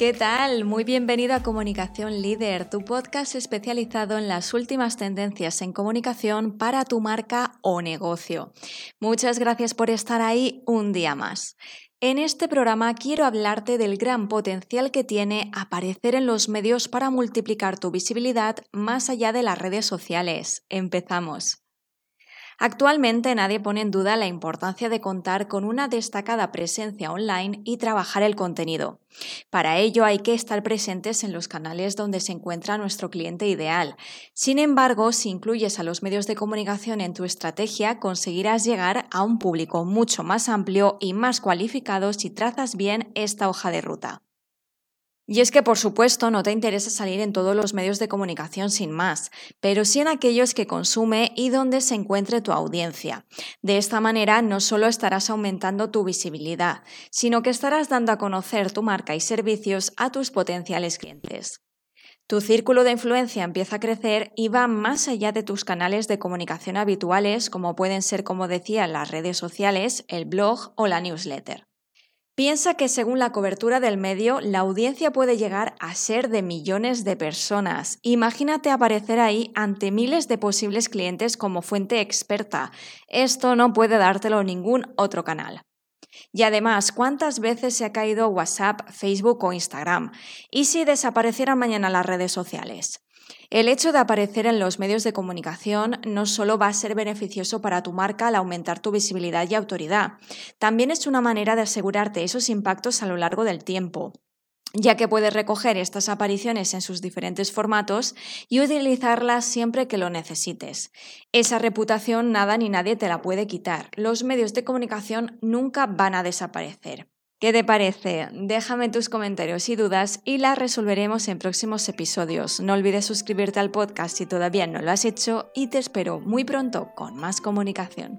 ¿Qué tal? Muy bienvenido a Comunicación Líder, tu podcast especializado en las últimas tendencias en comunicación para tu marca o negocio. Muchas gracias por estar ahí un día más. En este programa quiero hablarte del gran potencial que tiene aparecer en los medios para multiplicar tu visibilidad más allá de las redes sociales. Empezamos. Actualmente nadie pone en duda la importancia de contar con una destacada presencia online y trabajar el contenido. Para ello hay que estar presentes en los canales donde se encuentra nuestro cliente ideal. Sin embargo, si incluyes a los medios de comunicación en tu estrategia, conseguirás llegar a un público mucho más amplio y más cualificado si trazas bien esta hoja de ruta. Y es que, por supuesto, no te interesa salir en todos los medios de comunicación sin más, pero sí en aquellos que consume y donde se encuentre tu audiencia. De esta manera, no solo estarás aumentando tu visibilidad, sino que estarás dando a conocer tu marca y servicios a tus potenciales clientes. Tu círculo de influencia empieza a crecer y va más allá de tus canales de comunicación habituales, como pueden ser, como decía, las redes sociales, el blog o la newsletter. Piensa que según la cobertura del medio, la audiencia puede llegar a ser de millones de personas. Imagínate aparecer ahí ante miles de posibles clientes como fuente experta. Esto no puede dártelo ningún otro canal. Y además, ¿cuántas veces se ha caído WhatsApp, Facebook o Instagram? ¿Y si desaparecieran mañana las redes sociales? El hecho de aparecer en los medios de comunicación no solo va a ser beneficioso para tu marca al aumentar tu visibilidad y autoridad, también es una manera de asegurarte esos impactos a lo largo del tiempo ya que puedes recoger estas apariciones en sus diferentes formatos y utilizarlas siempre que lo necesites. Esa reputación nada ni nadie te la puede quitar. Los medios de comunicación nunca van a desaparecer. ¿Qué te parece? Déjame tus comentarios y dudas y las resolveremos en próximos episodios. No olvides suscribirte al podcast si todavía no lo has hecho y te espero muy pronto con más comunicación.